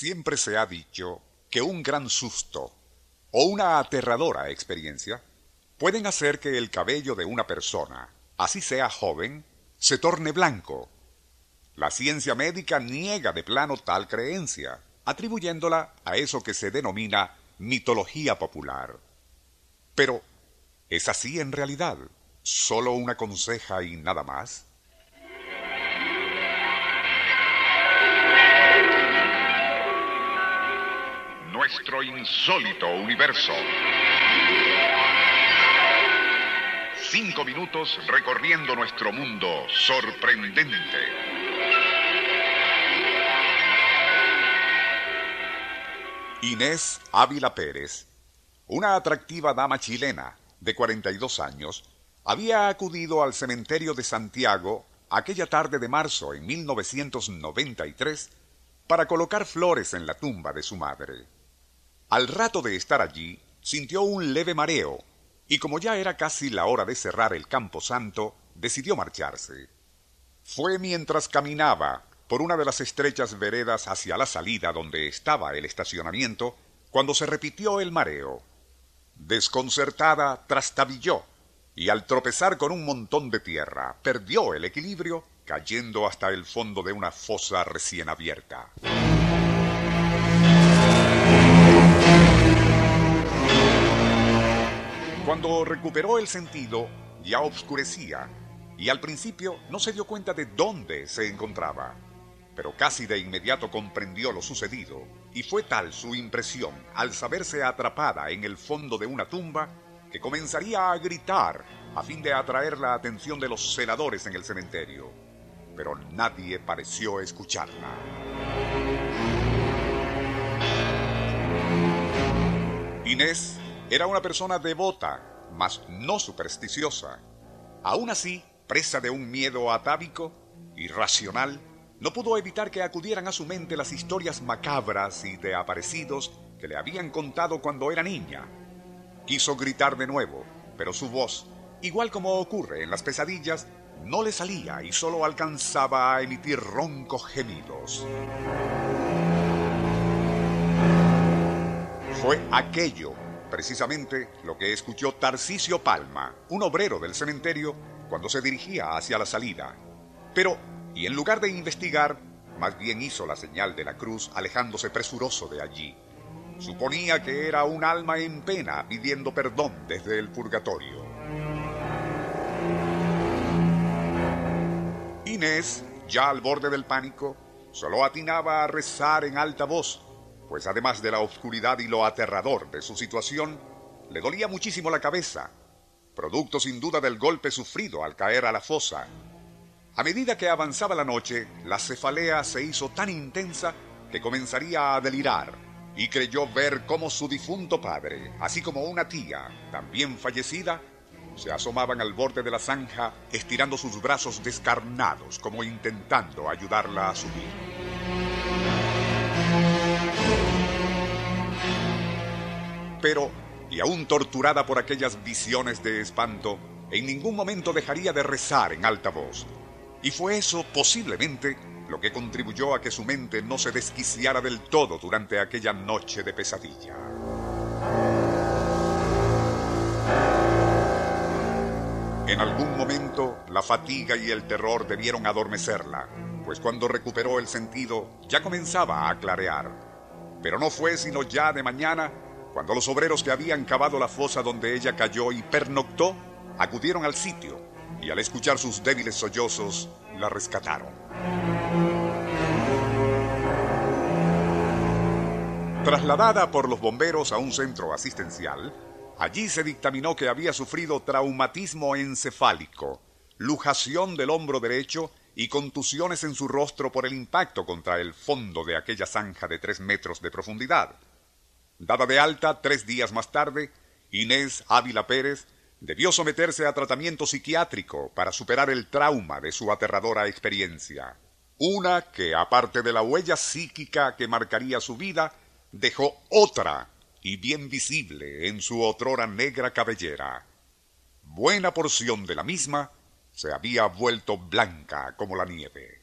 Siempre se ha dicho que un gran susto o una aterradora experiencia pueden hacer que el cabello de una persona, así sea joven, se torne blanco. La ciencia médica niega de plano tal creencia, atribuyéndola a eso que se denomina mitología popular. Pero, ¿es así en realidad? ¿Solo una conseja y nada más? Insólito universo. Cinco minutos recorriendo nuestro mundo sorprendente. Inés Ávila Pérez, una atractiva dama chilena de 42 años, había acudido al cementerio de Santiago aquella tarde de marzo en 1993 para colocar flores en la tumba de su madre. Al rato de estar allí, sintió un leve mareo, y como ya era casi la hora de cerrar el campo santo, decidió marcharse. Fue mientras caminaba por una de las estrechas veredas hacia la salida donde estaba el estacionamiento, cuando se repitió el mareo. Desconcertada, trastabilló, y al tropezar con un montón de tierra, perdió el equilibrio, cayendo hasta el fondo de una fosa recién abierta. Cuando recuperó el sentido, ya oscurecía, y al principio no se dio cuenta de dónde se encontraba. Pero casi de inmediato comprendió lo sucedido, y fue tal su impresión al saberse atrapada en el fondo de una tumba que comenzaría a gritar a fin de atraer la atención de los senadores en el cementerio. Pero nadie pareció escucharla. Inés era una persona devota, mas no supersticiosa. Aún así, presa de un miedo atávico, irracional, no pudo evitar que acudieran a su mente las historias macabras y de aparecidos que le habían contado cuando era niña. Quiso gritar de nuevo, pero su voz, igual como ocurre en las pesadillas, no le salía y solo alcanzaba a emitir roncos gemidos. Fue aquello precisamente lo que escuchó Tarcisio Palma, un obrero del cementerio, cuando se dirigía hacia la salida. Pero, y en lugar de investigar, más bien hizo la señal de la cruz alejándose presuroso de allí. Suponía que era un alma en pena pidiendo perdón desde el purgatorio. Inés, ya al borde del pánico, solo atinaba a rezar en alta voz pues además de la oscuridad y lo aterrador de su situación, le dolía muchísimo la cabeza, producto sin duda del golpe sufrido al caer a la fosa. A medida que avanzaba la noche, la cefalea se hizo tan intensa que comenzaría a delirar y creyó ver cómo su difunto padre, así como una tía, también fallecida, se asomaban al borde de la zanja estirando sus brazos descarnados como intentando ayudarla a subir. Pero, y aún torturada por aquellas visiones de espanto, en ningún momento dejaría de rezar en alta voz. Y fue eso, posiblemente, lo que contribuyó a que su mente no se desquiciara del todo durante aquella noche de pesadilla. En algún momento, la fatiga y el terror debieron adormecerla, pues cuando recuperó el sentido ya comenzaba a clarear. Pero no fue sino ya de mañana cuando los obreros que habían cavado la fosa donde ella cayó y pernoctó acudieron al sitio y al escuchar sus débiles sollozos la rescataron. Trasladada por los bomberos a un centro asistencial, allí se dictaminó que había sufrido traumatismo encefálico, lujación del hombro derecho y contusiones en su rostro por el impacto contra el fondo de aquella zanja de tres metros de profundidad. Dada de alta tres días más tarde, Inés Ávila Pérez debió someterse a tratamiento psiquiátrico para superar el trauma de su aterradora experiencia. Una que, aparte de la huella psíquica que marcaría su vida, dejó otra y bien visible en su otrora negra cabellera. Buena porción de la misma se había vuelto blanca como la nieve.